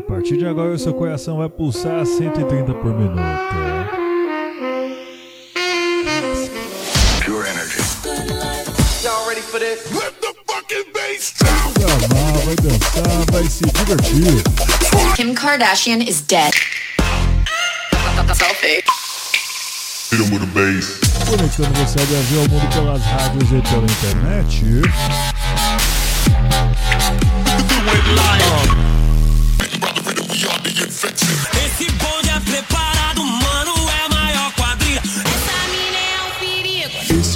A partir de agora, o seu coração vai pulsar a 130 por minuto. Pure energy. Y'all ready for this? Let the fucking bass. Vai amar, vai dançar, vai se divertir. Kim Kardashian is dead. Selfie. Hit 'em with a bass. Conectando você ao Brasil ao mundo pelas rádios e pela internet. We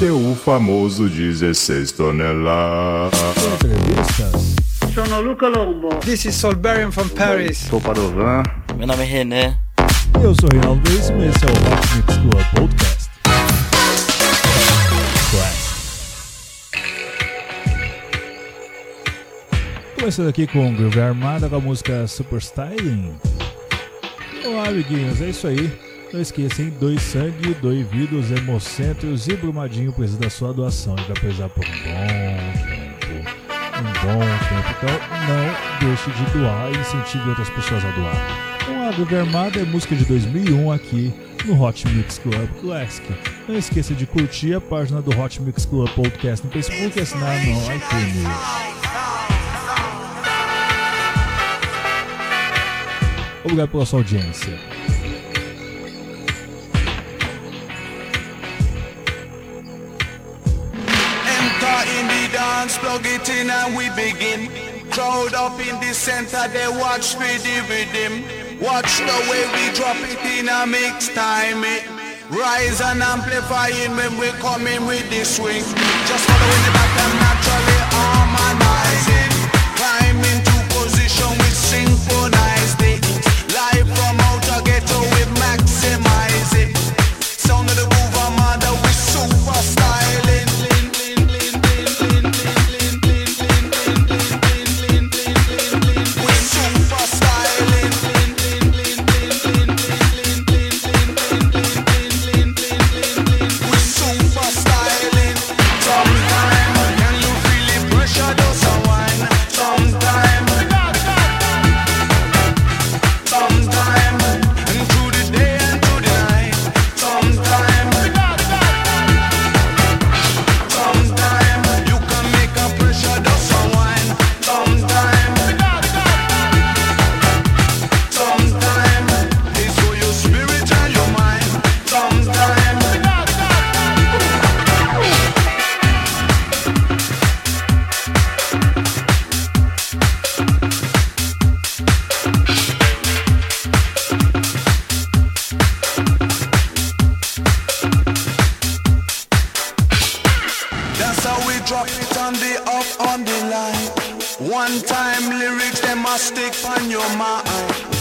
é o famoso 16 toneladas. Entrevistas. Sono Luca Lombo. This is Solberian from Paris. Sou Padovan. Meu nome é René. Eu sou o Reinaldo Veríssimo e esse é o Hot Mix Club Podcast. Começando aqui com o Groove Armada com a música Super Styling. Olá, amiguinhos, é isso aí. Não esqueçam, doe sangue, doe vidas, hemocentros e Brumadinho precisa da sua doação. Ele vai precisar por um bom tempo. Um bom tempo. Então, não deixe de doar e incentive outras pessoas a doar. Com a Groove Armada é música de 2001 aqui no Hot Mix Club Classic. Não esqueça de curtir a página do Hot Mix Club Podcast no Facebook e assinar no iTunes. Obrigado pela sua audiência. In the dance, plug it in and we begin. Crowd up in the center, they watch for the rhythm. Watch the way we drop it in a mix time. It rise and amplifying when we come in with the swing. Just following the pattern naturally harmonizing. One time lyrics them must stick on your mind.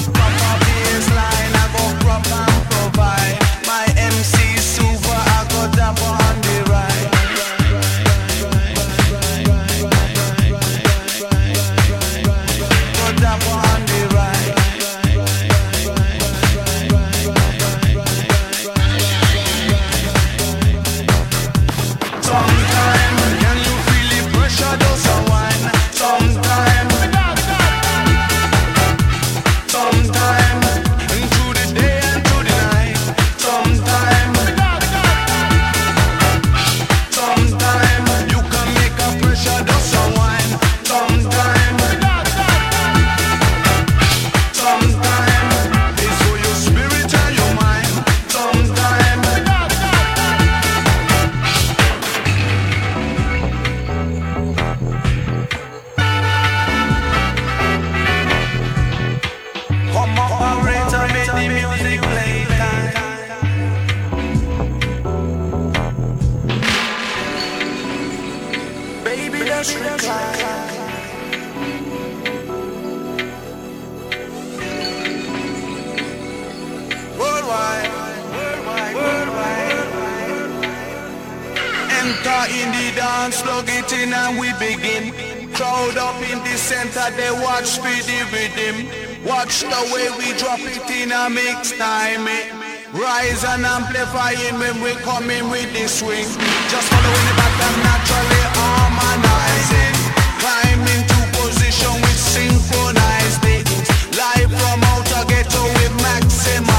and amplifying when we come in with the swing. Just following the pattern naturally harmonizing. Climb into position with synchronized beats. Live from outer ghetto with maximum.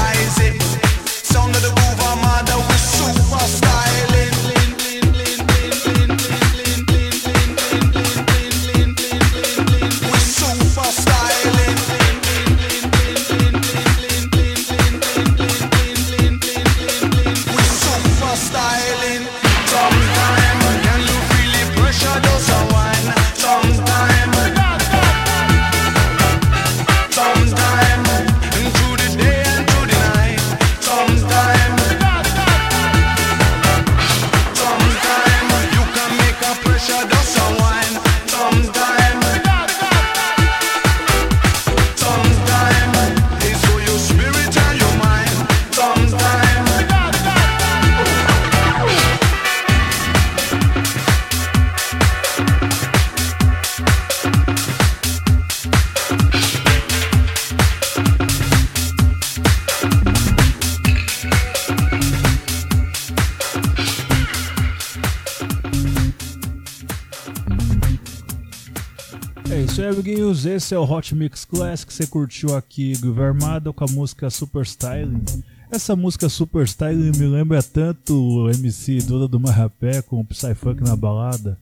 Aí, amiguinhos. Esse é o Hot Mix Classic. Você curtiu aqui Armada com a música Super Styling. Essa música Super Styling me lembra tanto o MC Dura do Marrapé com o Psyfunk na balada.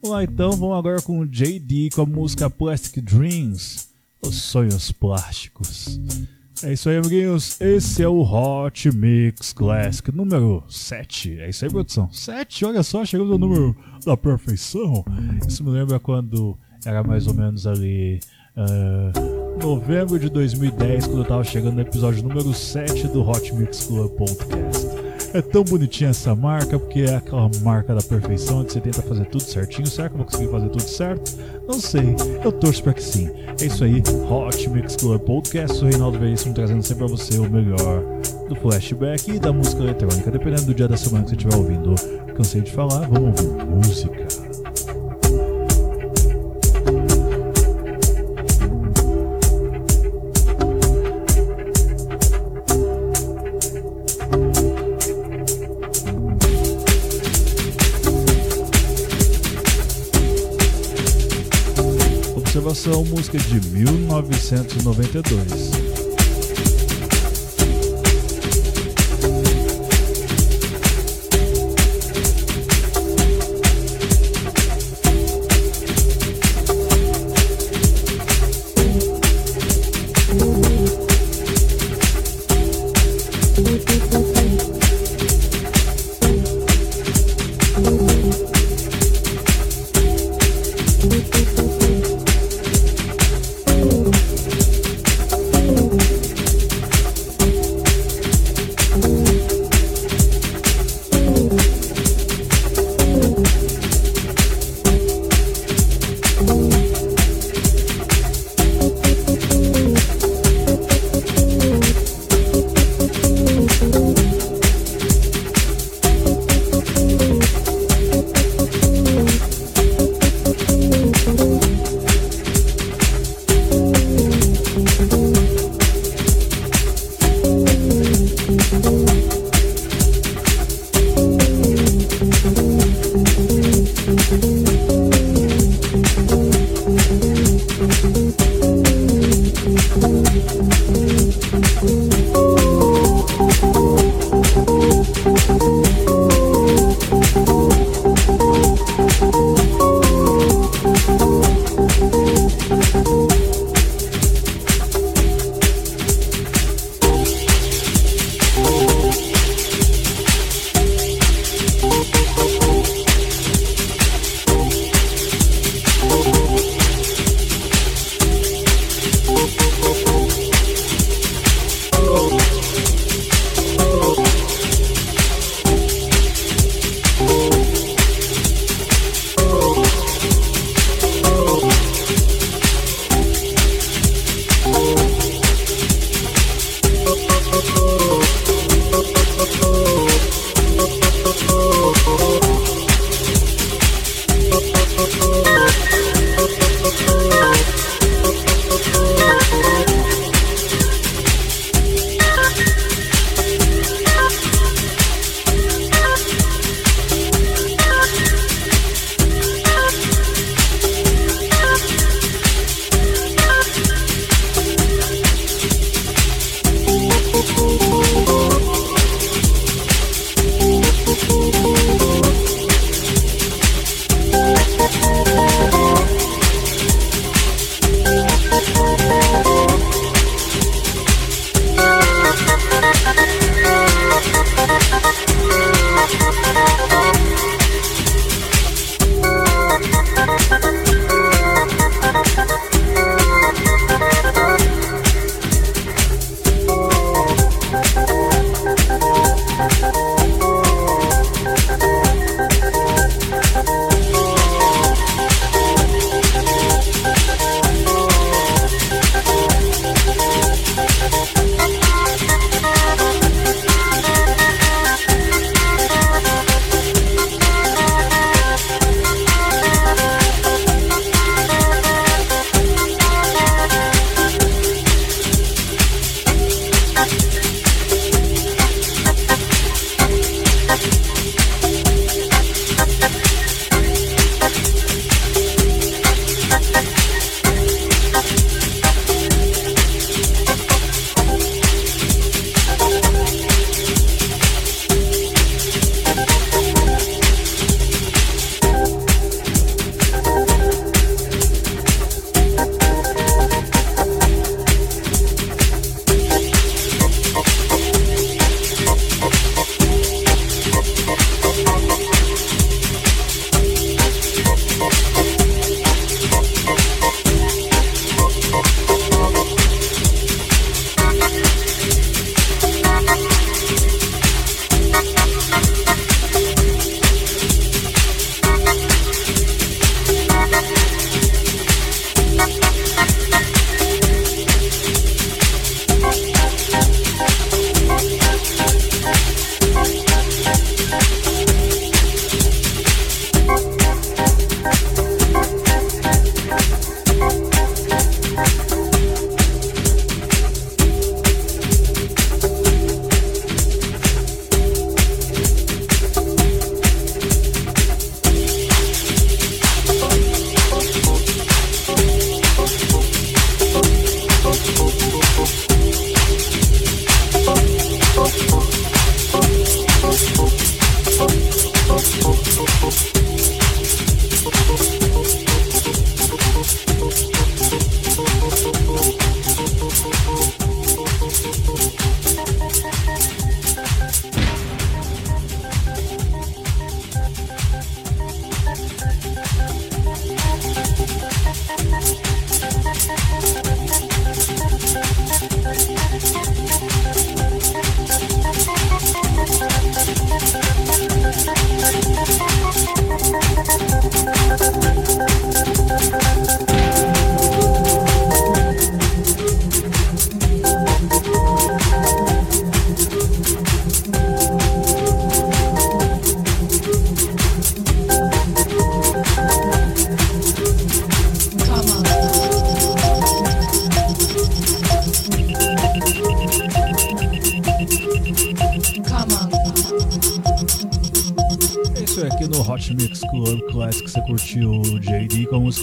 Vamos lá então, vamos agora com o JD com a música Plastic Dreams. Os sonhos plásticos. É isso aí, amiguinhos. Esse é o Hot Mix Classic número 7. É isso aí, produção. 7, olha só, chegamos ao número da perfeição. Isso me lembra quando era mais ou menos ali. Uh, novembro de 2010, quando eu tava chegando no episódio número 7 do Hot Mix Club Podcast. É tão bonitinha essa marca, porque é aquela marca da perfeição, onde você tenta fazer tudo certinho. Será que eu vou conseguir fazer tudo certo? Não sei, eu torço para que sim. É isso aí, Hot Mix Club Podcast, o Reinaldo Veríssimo trazendo sempre para você o melhor do flashback e da música eletrônica, dependendo do dia da semana que você estiver ouvindo. Cansei de falar, vamos ouvir música. Observação, música de 1992.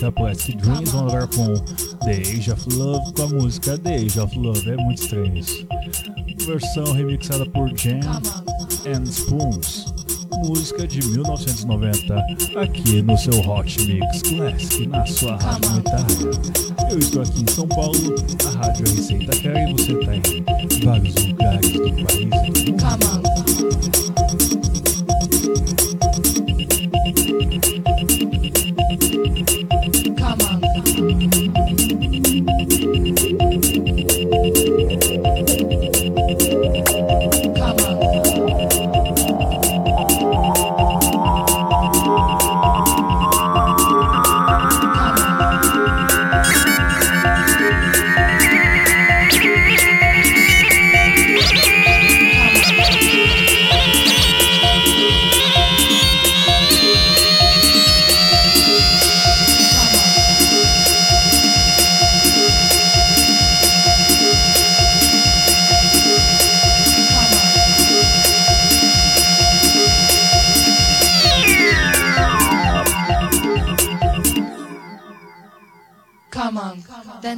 JD com a música Plastic Dreams, vamos agora com The Age of Love com a música The Age of Love, é muito estranho isso. Versão remixada por Jam and Spoons, música de 1990, aqui no seu Hot Mix Classic, na sua rádio unitária. Eu estou aqui em São Paulo, a rádio é Receita Cara e você está em vários lugares do país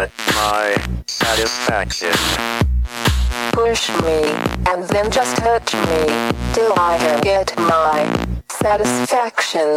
Get my satisfaction. Push me, and then just touch me till I get my satisfaction.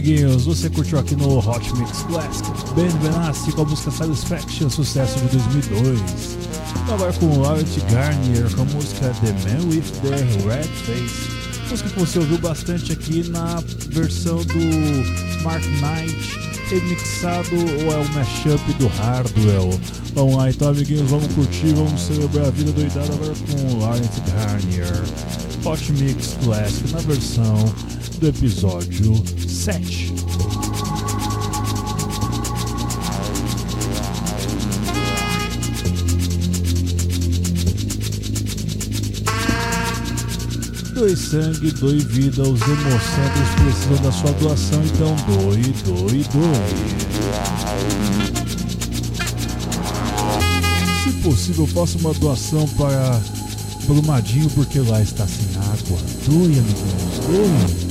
amiguinhos. Você curtiu aqui no Hot Mix Classic Ben Benassi com a música Satisfaction, sucesso de 2002. Agora com Laurent Garnier com a música The Man with the Red Face. Música que você ouviu bastante aqui na versão do Mark Knight, remixado ou é um mashup do Hardwell. Vamos lá então, amiguinhos, vamos curtir, vamos celebrar a vida doidada agora com Laurent Garnier. Hot Mix Classic na versão do episódio 7. Doe sangue, doe vida, os hemocentros precisam da sua doação, então doe, doe, doe. Se possível, faça uma doação para Brumadinho, porque lá está sem água. Doe, amiguinhos, doe.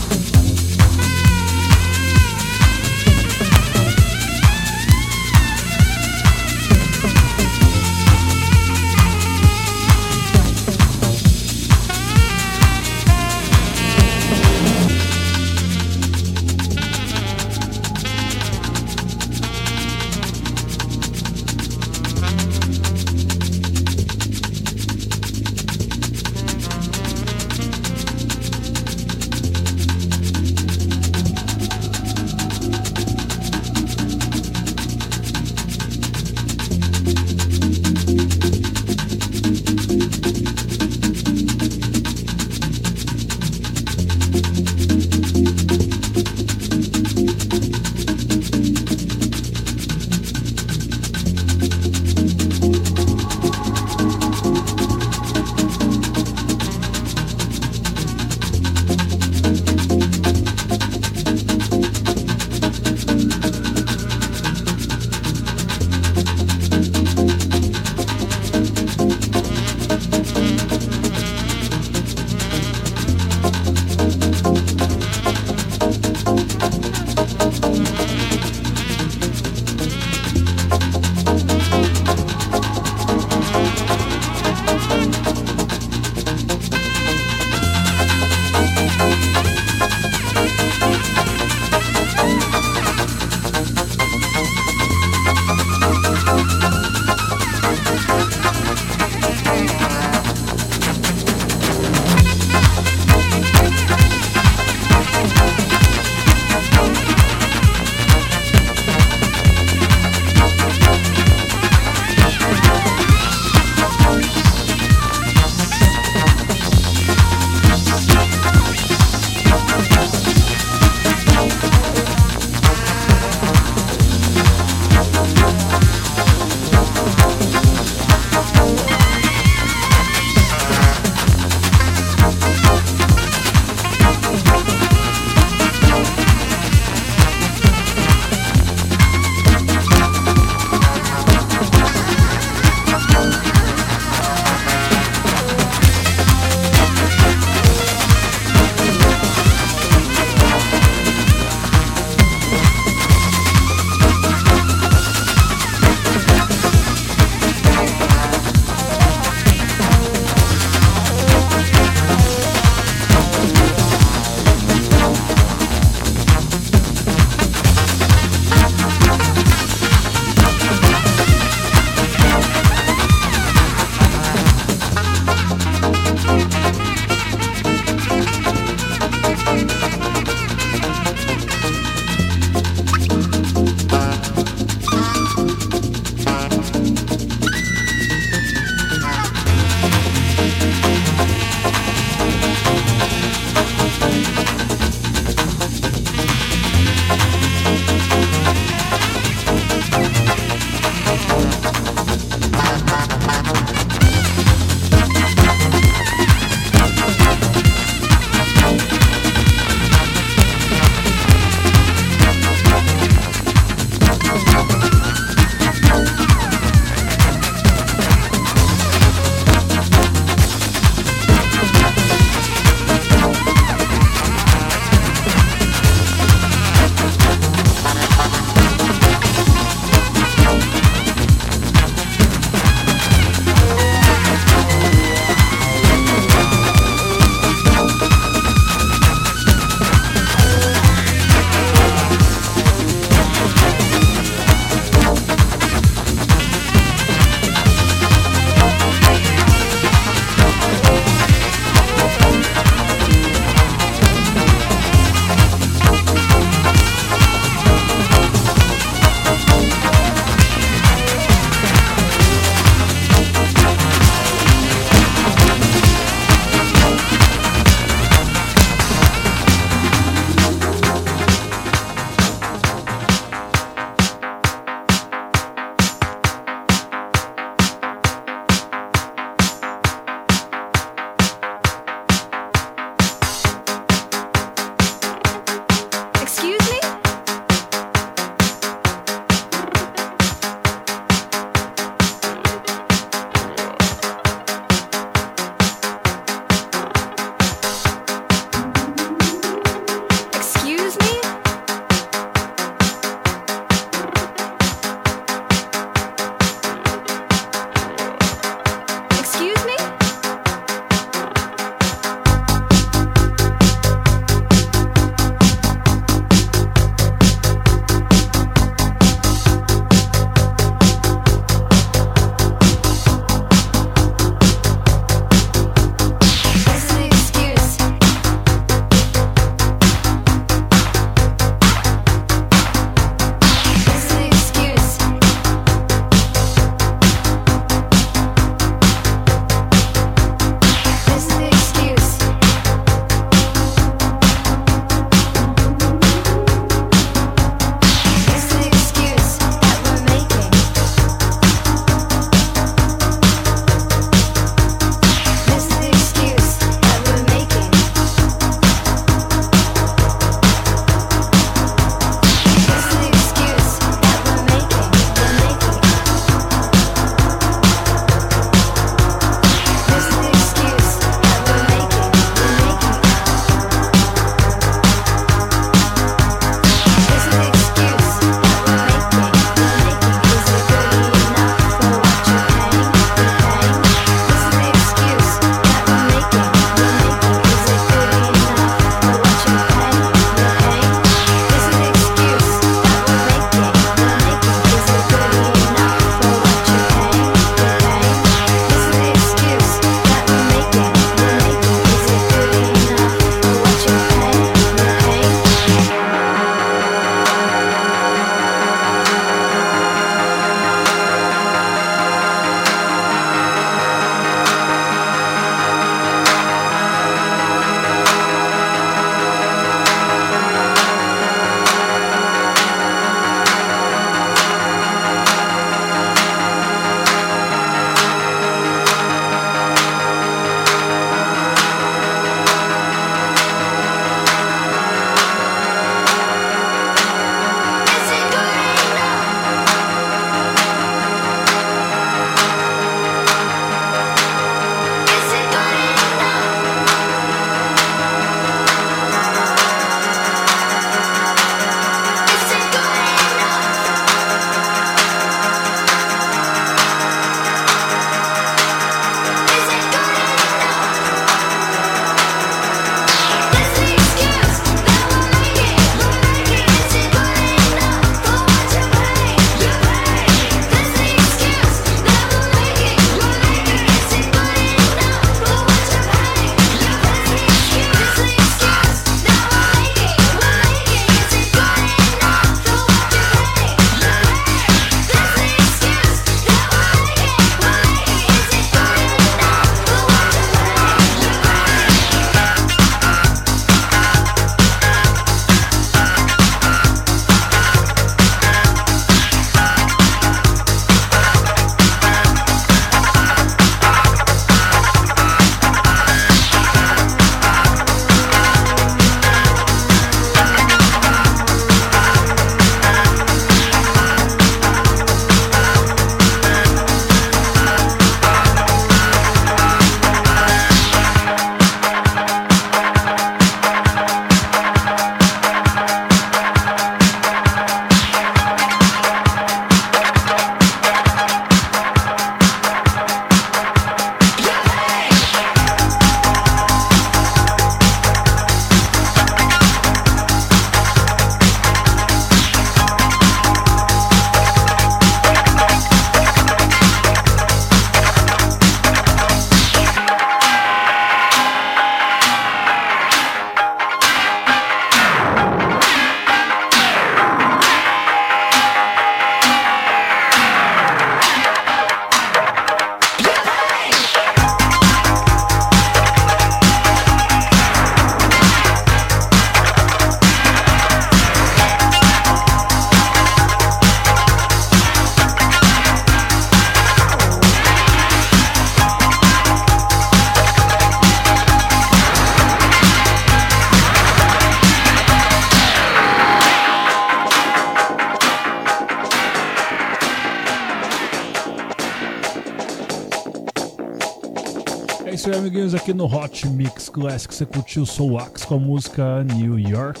Mix Classic você curtiu Soul Wax com a música New York.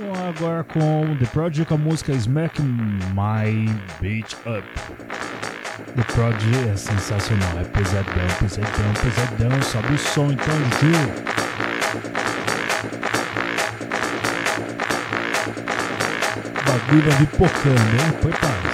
Bom, agora com The Project com a música Smack My Beat Up. The Project é sensacional, é pesadão, pesadão, pesadão. Sobe o som então. O bagulho vai vir pocando, hein? Foi paz.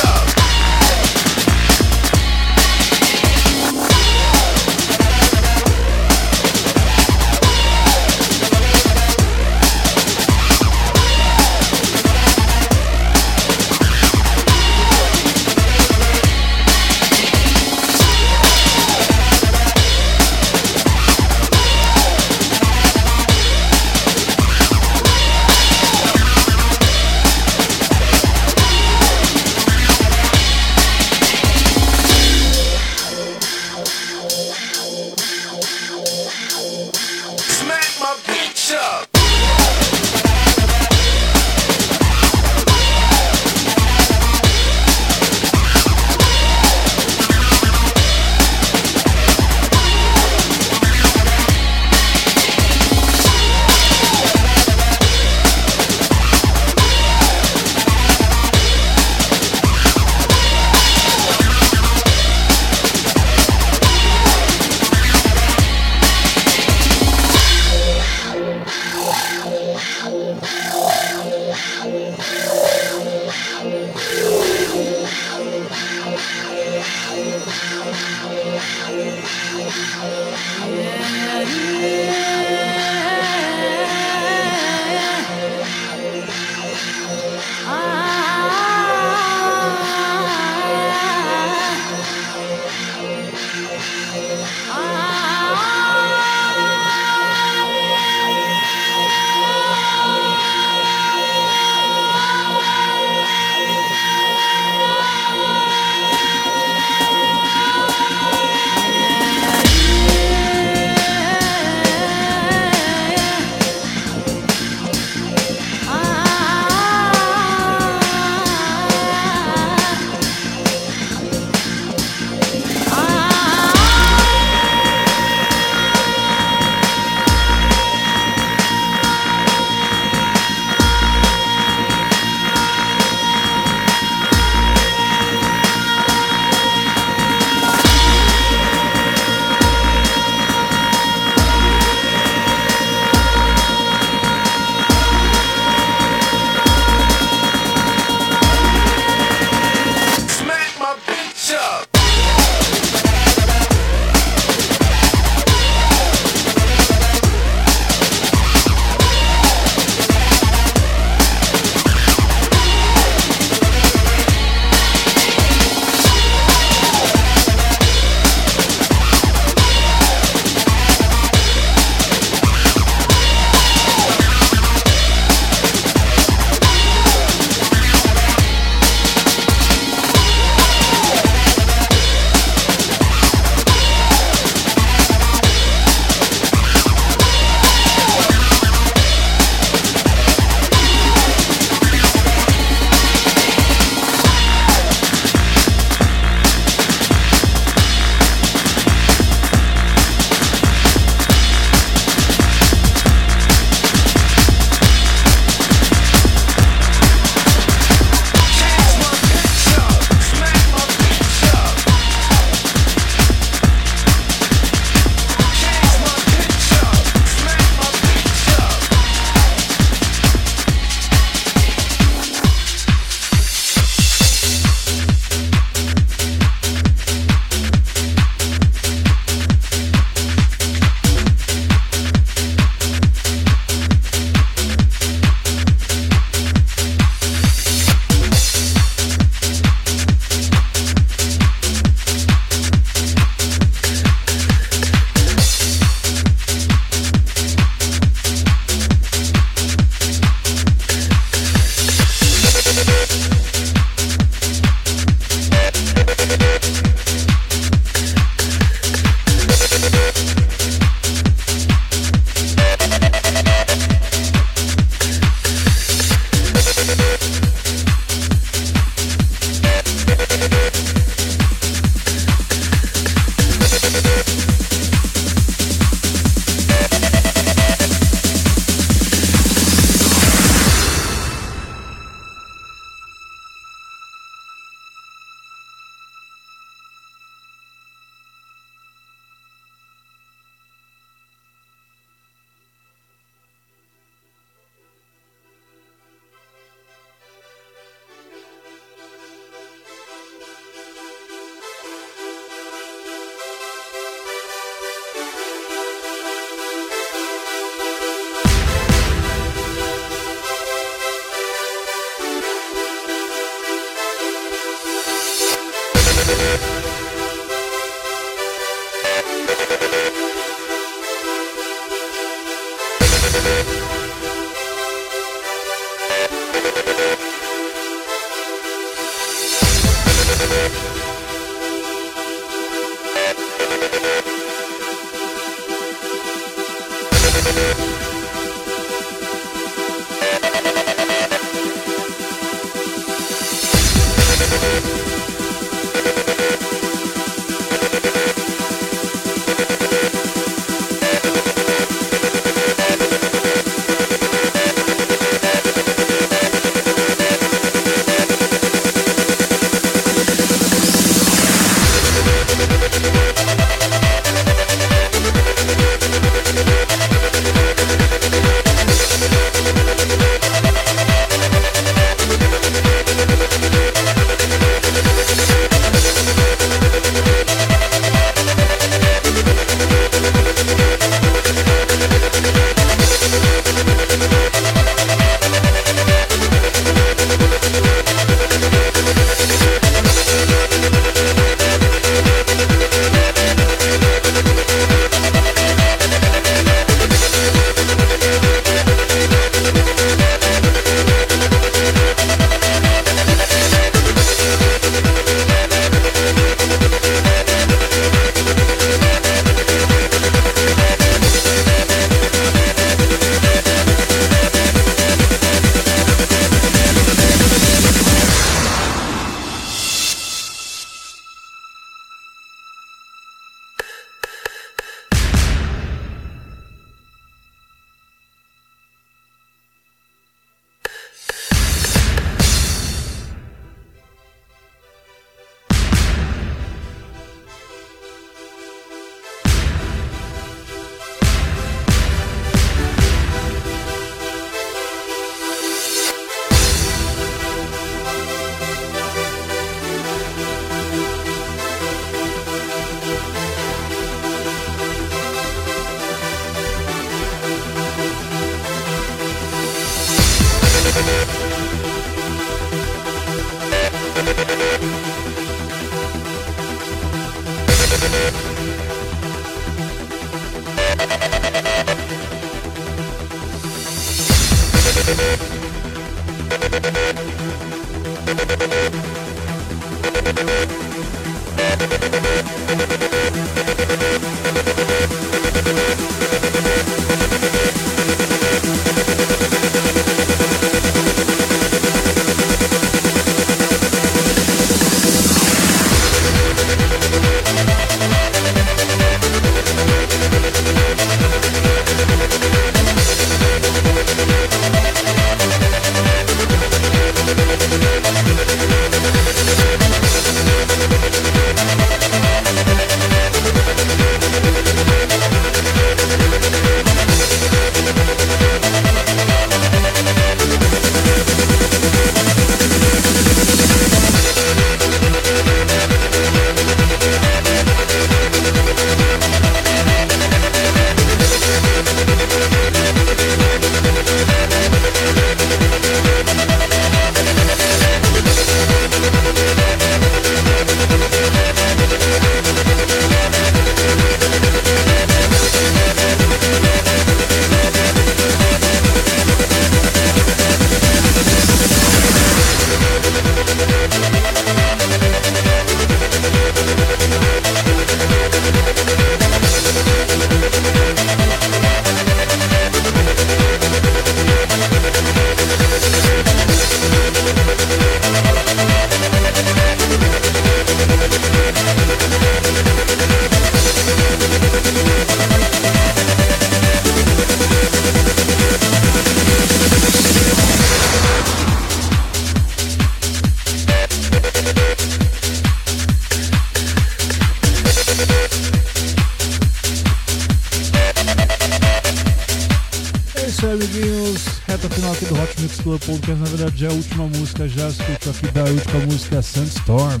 Música Sandstorm.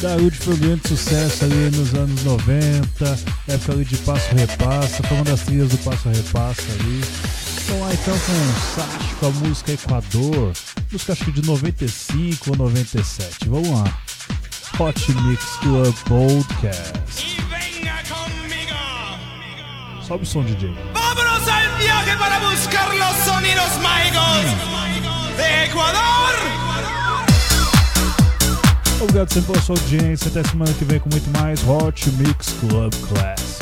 Darude foi um grande sucesso ali nos anos 90, época ali de Passo Repassa, foi uma das trilhas do Passo Repassa ali. Vamos lá então com o Sachi com a música Equador, música acho que de 95 ou 97, vamos lá. Hot Mix Club Podcast. Sobe o som, DJ. Vámonos al viaje para buscar los sonidos mágicos de Ecuador. Obrigado sempre pela sua audiência. Até semana que vem com muito mais Hot Mix Club Class.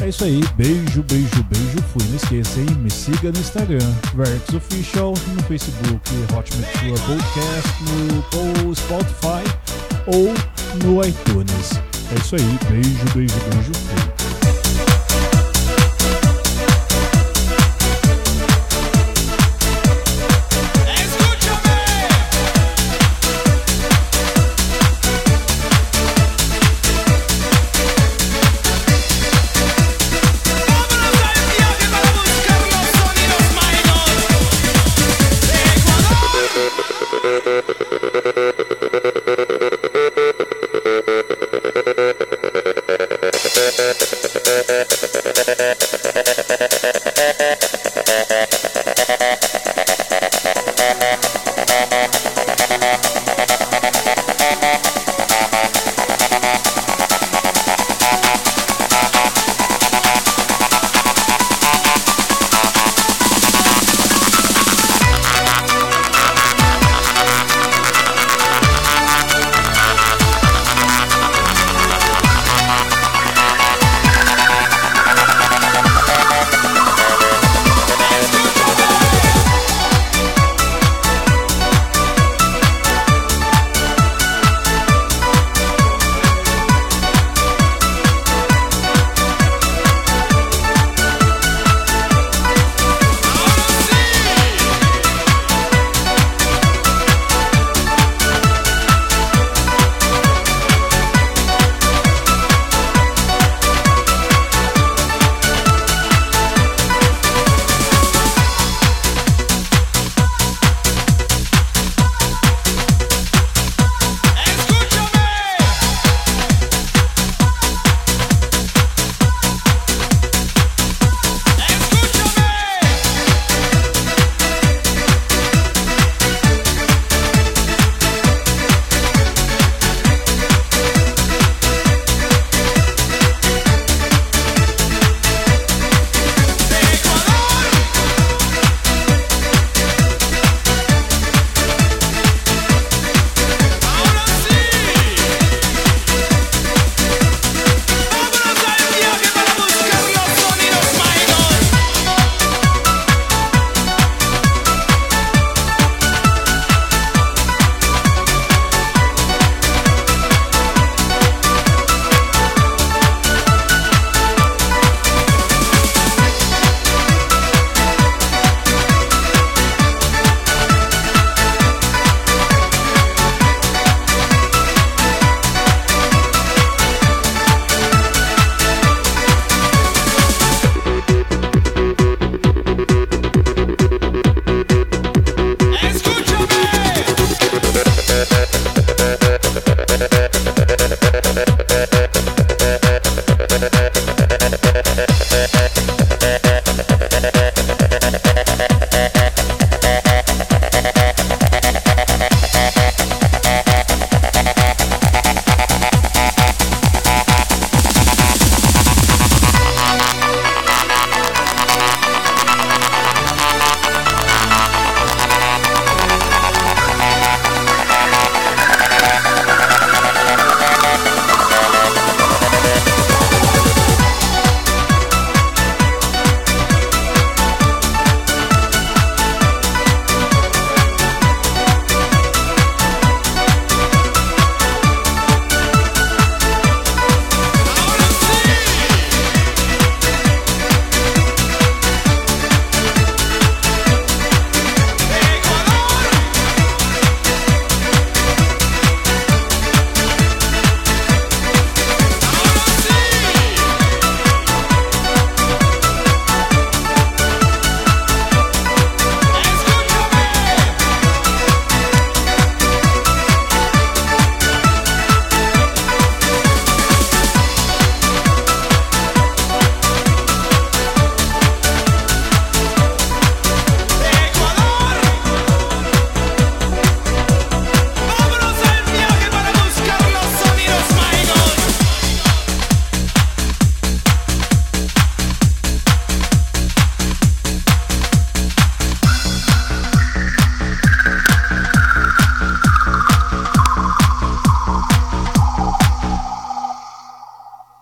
É isso aí. Beijo, beijo, beijo. Fui. Não esqueça, hein? Me siga no Instagram, Verx Official, no Facebook, Hot Mix Club Podcast, no Spotify ou no iTunes. É isso aí. Beijo, beijo, beijo. Fui.